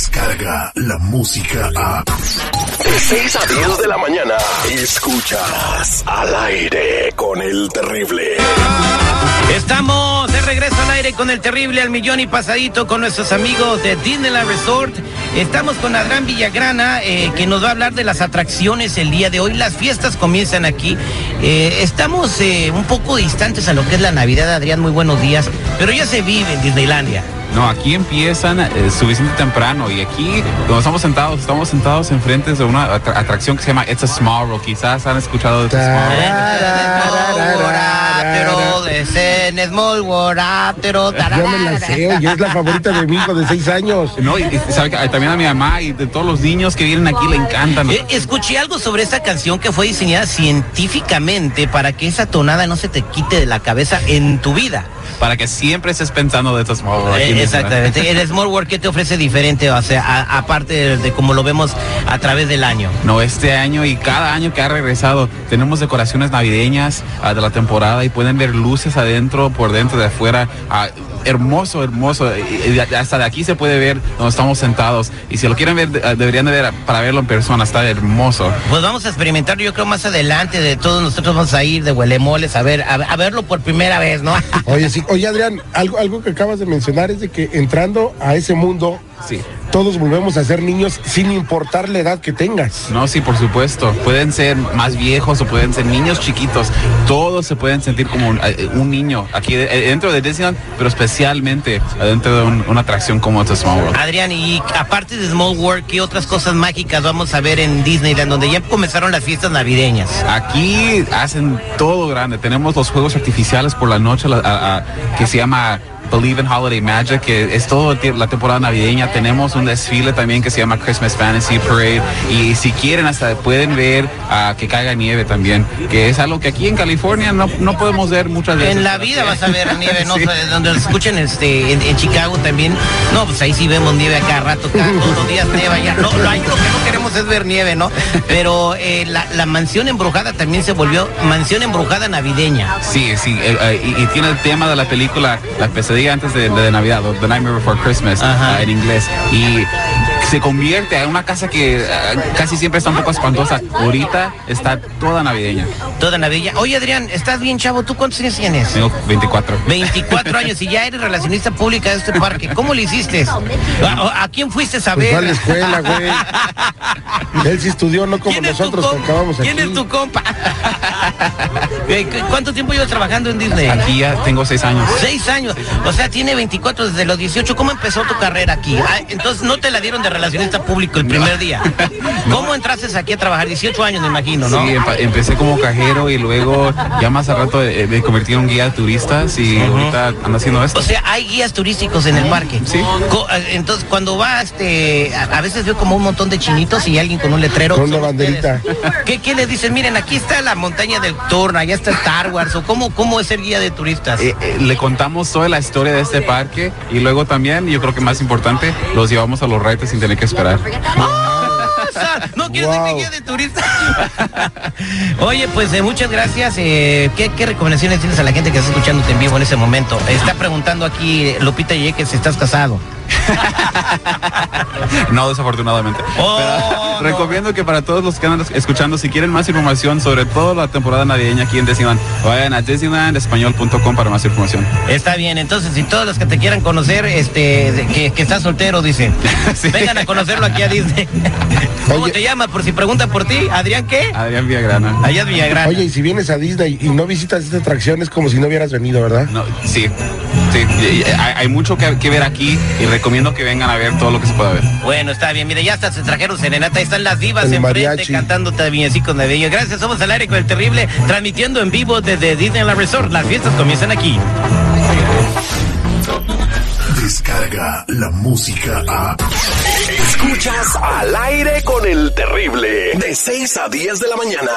Descarga la música a. De 6 a 10 de la mañana. Escuchas al aire con el terrible. Estamos de regreso al aire con el terrible al millón y pasadito con nuestros amigos de Disneyland Resort. Estamos con Adrián Villagrana, eh, que nos va a hablar de las atracciones el día de hoy. Las fiestas comienzan aquí. Eh, estamos eh, un poco distantes a lo que es la Navidad, Adrián. Muy buenos días. Pero ya se vive en Disneylandia. No, aquí empiezan eh, suficiente temprano y aquí donde estamos sentados, estamos sentados enfrente de una atra- atracción que se llama It's a Small World. Quizás han escuchado de It's a Small World. Pero de Zen Small World, pero Yo me la sé, oye, es la favorita de mi hijo de seis años. No, y, y sabe que también a mi mamá y de todos los niños que vienen aquí le encantan. Eh, Escuché algo sobre esta canción que fue diseñada científicamente para que esa tonada no se te quite de la cabeza en tu vida. Para que siempre estés pensando de en Eh, Disneyland. exactamente. El Small World, ¿qué te ofrece diferente? O sea, a- aparte de, de como lo vemos a través del año. No, este año y cada año que ha regresado tenemos decoraciones navideñas ah, de la temporada y pueden ver luces adentro, por dentro, de afuera. Ah, hermoso, hermoso. Y- y hasta de aquí se puede ver donde estamos sentados. Y si lo quieren ver, de- ah, deberían de ver para verlo en persona. Está hermoso. Pues vamos a experimentar, yo creo más adelante de todos nosotros vamos a ir de huelemoles a ver, a, a verlo por primera vez, ¿no? Oye, sí, oye Adrián, algo, algo que acabas de mencionar es de que entrando a ese mundo, Sí. Todos volvemos a ser niños sin importar la edad que tengas. No, sí, por supuesto. Pueden ser más viejos o pueden ser niños chiquitos. Todos se pueden sentir como un, eh, un niño aquí eh, dentro de Disneyland, pero especialmente dentro de un- una atracción como The Small World. Adrián, y aparte de Small World, ¿qué otras cosas mágicas vamos a ver en Disneyland, donde ya comenzaron las fiestas navideñas? Aquí hacen todo grande. Tenemos los juegos artificiales por la noche la- a- a- que se llama Believe in Holiday Magic, que es toda la temporada navideña. Tenemos un desfile también que se llama Christmas Fantasy Parade. Y si quieren, hasta pueden ver ah, que caiga nieve también, que es algo que aquí en California no, no podemos ver muchas veces. En la vida vas a ver nieve, ¿no? Sí. Donde escuchen este, en, en Chicago también. No, pues ahí sí vemos nieve a cada rato, cada, todos los días nieva ya. No, lo, ahí lo que no queremos es ver nieve, ¿no? Pero eh, la, la mansión embrujada también se volvió mansión embrujada navideña. Sí, sí, eh, eh, y, y tiene el tema de la película La pesadilla antes de, de Navidad, o The Nightmare Before Christmas, ah, en inglés. Y se convierte en una casa que ah, casi siempre está un poco espantosa. Ahorita está toda navideña. Toda navideña. Oye, Adrián, estás bien, chavo. ¿Tú cuántos años tienes? Tengo 24. 24 años y ya eres relacionista pública de este parque. ¿Cómo le hiciste? ¿A, a quién fuiste a Pues ver? va a la escuela, güey. Él sí estudió, no como ¿Quién es tu nosotros que acabamos aquí. ¿Quién es tu compa? Eh, ¿cu- ¿Cuánto tiempo llevas trabajando en Disney? Aquí ya tengo seis años. Seis años. O sea, tiene 24 desde los 18. ¿Cómo empezó tu carrera aquí? Ah, entonces no te la dieron de relacionista público el primer día. ¿Cómo entraste aquí a trabajar? 18 años, me imagino, ¿no? Sí, empecé como cajero y luego ya más a rato eh, me convertí en un guía de turistas y ahorita ando haciendo esto. O sea, hay guías turísticos en el parque. Sí. Entonces, cuando va, este, a veces veo como un montón de chinitos y alguien con un letrero. Con una Son banderita. ¿Qué, ¿Qué les dicen? Miren, aquí está la montaña del Torno, allá está Star Wars. ¿O cómo, cómo es ser guía de turistas? Eh, eh, le contamos toda la historia de este parque y luego también, yo creo que más importante, los llevamos a los retos sin tener que esperar. No quiero ser Wow. guía de turista. Oye, pues eh, muchas gracias. Eh, ¿qué, qué recomendaciones tienes a la gente que está escuchándote en vivo en ese momento? Está preguntando aquí Lupita Yeque si estás casado. No, desafortunadamente. Oh, Pero no. recomiendo que para todos los que andan escuchando, si quieren más información sobre toda la temporada navideña aquí en Disneyland, vayan a disneylandespañol.com para más información. Está bien, entonces si todos los que te quieran conocer, este, que, que estás soltero, dice, Sí. vengan a conocerlo aquí a Disney. ¿Cómo Oye. te llamas? Por si preguntan por ti, Adrián, ¿qué? Adrián Villagrana. Allá es Villagrán. Oye, y si vienes a Disney y no visitas esta atracción, es como si no hubieras venido, ¿verdad? No, sí, y- y- hay, hay mucho que, que ver aquí y recomiendo que vengan a ver todo lo que se pueda ver. Bueno, está bien. Mire, ya hasta se trajeron serenata. Ahí están las divas El enfrente mariachi. cantando villancicos navideños. Gracias, somos al aire con el terrible, transmitiendo en vivo desde Disneyland Resort. Las fiestas comienzan aquí. Descarga la música a. Escuchas al aire con el terrible. De 6 a 10 de la mañana.